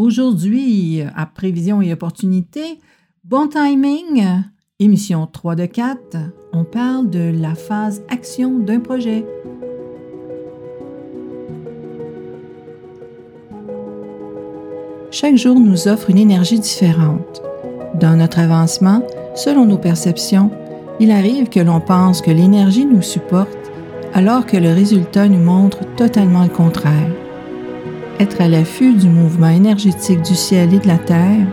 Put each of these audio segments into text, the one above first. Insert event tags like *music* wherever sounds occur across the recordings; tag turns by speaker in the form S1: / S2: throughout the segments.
S1: Aujourd'hui, à Prévision et Opportunité, Bon Timing, émission 3 de 4, on parle de la phase action d'un projet. Chaque jour nous offre une énergie différente. Dans notre avancement, selon nos perceptions, il arrive que l'on pense que l'énergie nous supporte alors que le résultat nous montre totalement le contraire. Être à l'affût du mouvement énergétique du ciel et de la terre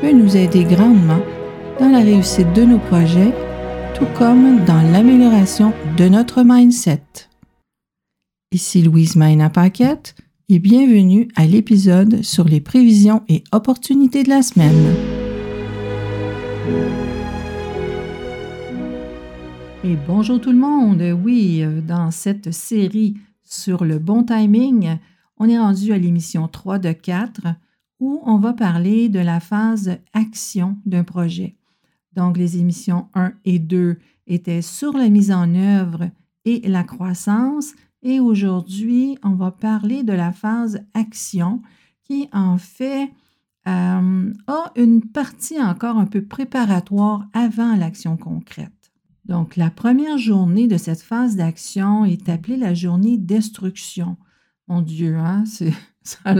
S1: peut nous aider grandement dans la réussite de nos projets, tout comme dans l'amélioration de notre mindset. Ici Louise Maina Paquette et bienvenue à l'épisode sur les prévisions et opportunités de la semaine. Et bonjour tout le monde. Oui, euh, dans cette série sur le bon timing, on est rendu à l'émission 3 de 4 où on va parler de la phase action d'un projet. Donc, les émissions 1 et 2 étaient sur la mise en œuvre et la croissance. Et aujourd'hui, on va parler de la phase action qui, en fait, euh, a une partie encore un peu préparatoire avant l'action concrète. Donc, la première journée de cette phase d'action est appelée la journée destruction. Mon Dieu, hein, *laughs* ça a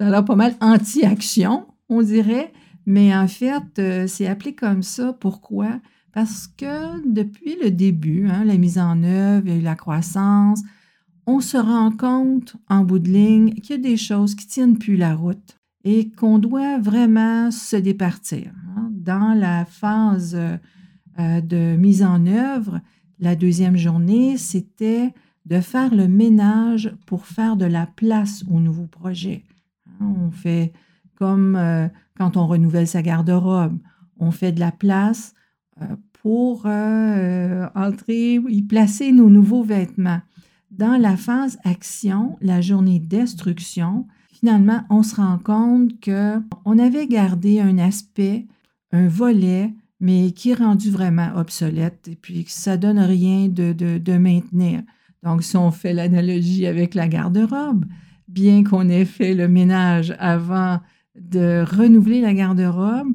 S1: l'air pas mal anti-action, on dirait, mais en fait, euh, c'est appelé comme ça. Pourquoi? Parce que depuis le début, hein, la mise en œuvre et la croissance, on se rend compte en bout de ligne qu'il y a des choses qui ne tiennent plus la route et qu'on doit vraiment se départir. Hein. Dans la phase euh, de mise en œuvre, la deuxième journée, c'était de faire le ménage pour faire de la place au nouveau projet. Hein. On fait comme euh, quand on renouvelle sa garde-robe, on fait de la place euh, pour entrer, y placer nos nouveaux vêtements. Dans la phase action, la journée destruction, finalement, on se rend compte qu'on avait gardé un aspect, un volet, mais qui est rendu vraiment obsolète et puis que ça donne rien de, de, maintenir. Donc, si on fait l'analogie avec la garde-robe, bien qu'on ait fait le ménage avant de renouveler la garde-robe,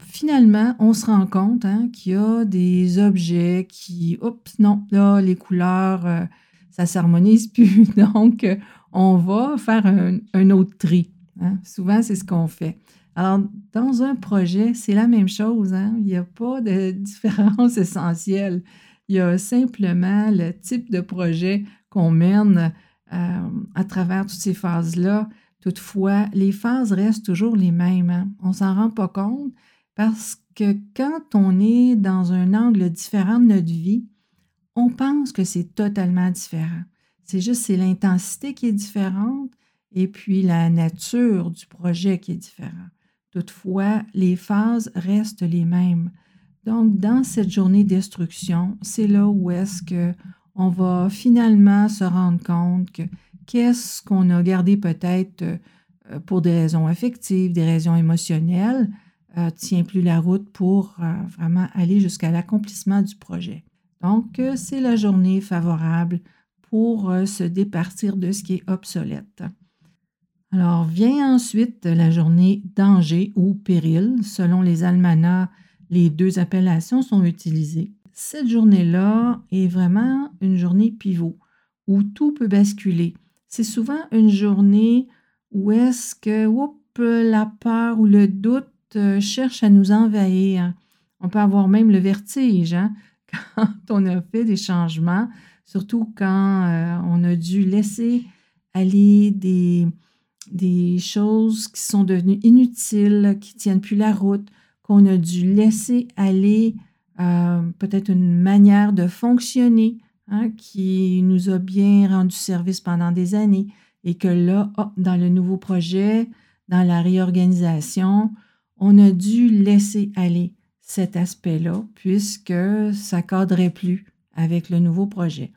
S1: finalement, on se rend compte hein, qu'il y a des objets qui, oups, non, là, les couleurs, euh, ça s'harmonise *laughs* plus. Donc, on va faire un, autre tri. Hein. Souvent, c'est ce qu'on fait. Alors, dans un projet, c'est la même chose. Hein. Il n'y a pas de *laughs* différence essentielle. Il y a simplement le type de projet qu'on mène euh, à travers toutes ces phases-là. Toutefois, les phases restent toujours les mêmes. Hein. On s'en rend pas compte parce que quand on est dans un angle différent de notre vie, on pense que c'est totalement différent. C'est juste c'est l'intensité qui est différente et puis la nature du projet qui est différente. Toutefois, les phases restent les mêmes. Donc, dans cette journée destruction, c'est là où est-ce que on va finalement se rendre compte que qu'est-ce qu'on a gardé peut-être euh, pour des raisons affectives, des raisons émotionnelles, euh, tient plus la route pour euh, vraiment aller jusqu'à l'accomplissement du projet. Donc, c'est la journée favorable pour se départir de ce qui est obsolète. Alors, vient ensuite la journée danger ou péril. Selon les almanachs, les deux appellations sont utilisées. Cette journée-là est vraiment une journée pivot où tout peut basculer. C'est souvent une journée où est-ce que la peur ou le doute euh, cherche à nous envahir. On peut avoir même le vertige. Hein? *laughs* quand on a fait des changements, surtout quand euh, on a dû laisser aller des, des choses qui sont devenues inutiles, qui ne tiennent plus la route, qu'on a dû laisser aller euh, peut-être une manière de fonctionner hein, qui nous a bien rendu service pendant des années et que là, dans le nouveau projet, dans la réorganisation, on a dû laisser aller cet aspect-là puisque ça ne cadrait plus avec le nouveau projet.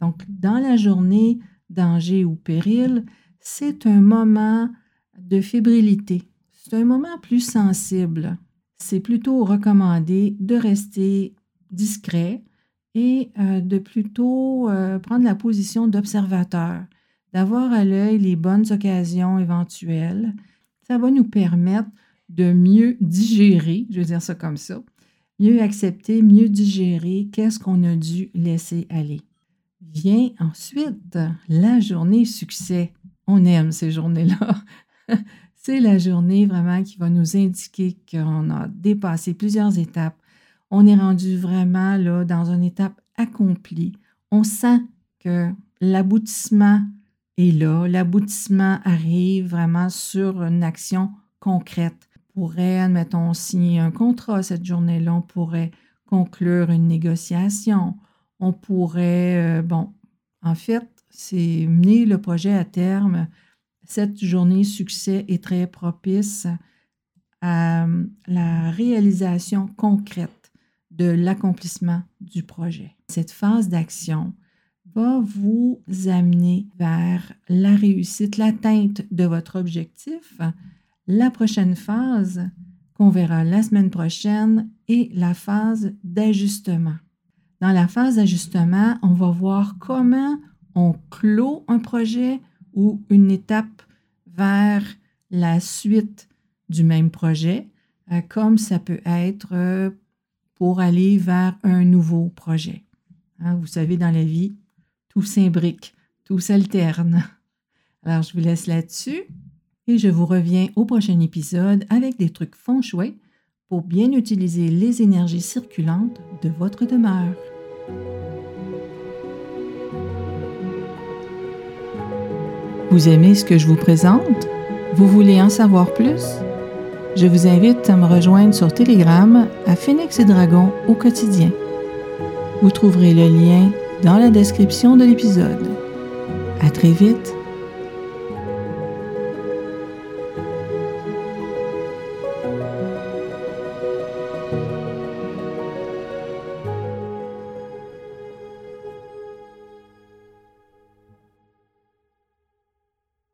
S1: Donc, dans la journée danger ou péril, c'est un moment de fébrilité. C'est un moment plus sensible. C'est plutôt recommandé de rester discret et euh, de plutôt euh, prendre la position d'observateur. d'avoir à l'œil les bonnes occasions éventuelles. Ça va nous permettre de mieux digérer, je vais dire ça comme ça, mieux accepter, mieux digérer qu'est-ce qu'on a dû laisser aller. Vient ensuite la journée succès. On aime ces journées-là. *laughs* C'est la journée vraiment qui va nous indiquer qu'on a dépassé plusieurs étapes. On est rendu vraiment là dans une étape accomplie. On sent que l'aboutissement est là. L'aboutissement arrive vraiment sur une action concrète. On pourrait, admettons, signer un contrat cette journée-là. On pourrait conclure une négociation. On pourrait, euh, bon, en fait, c'est mener le projet à terme cette journée succès est très propice à euh, la réalisation concrète de l'accomplissement du projet. Cette phase d'action va vous amener vers la réussite, l'atteinte de votre objectif. La prochaine phase qu'on verra la semaine prochaine est la phase d'ajustement. Dans la phase d'ajustement, on va voir comment on clôt un projet, ou une étape vers la suite du même projet, euh, comme ça peut être euh, pour aller vers un nouveau projet. Hein, vous savez, dans la vie, tout s'imbrique, tout s'alterne. *laughs* Alors, je vous laisse là-dessus et je vous reviens au prochain épisode avec des trucs feng shui pour bien utiliser les énergies circulantes de votre demeure. Vous aimez ce que je vous présente? Vous voulez en savoir plus? Je vous invite à me rejoindre sur Telegram à Phoenix et Dragon au quotidien. Vous trouverez le lien dans la description de l'épisode. À très vite!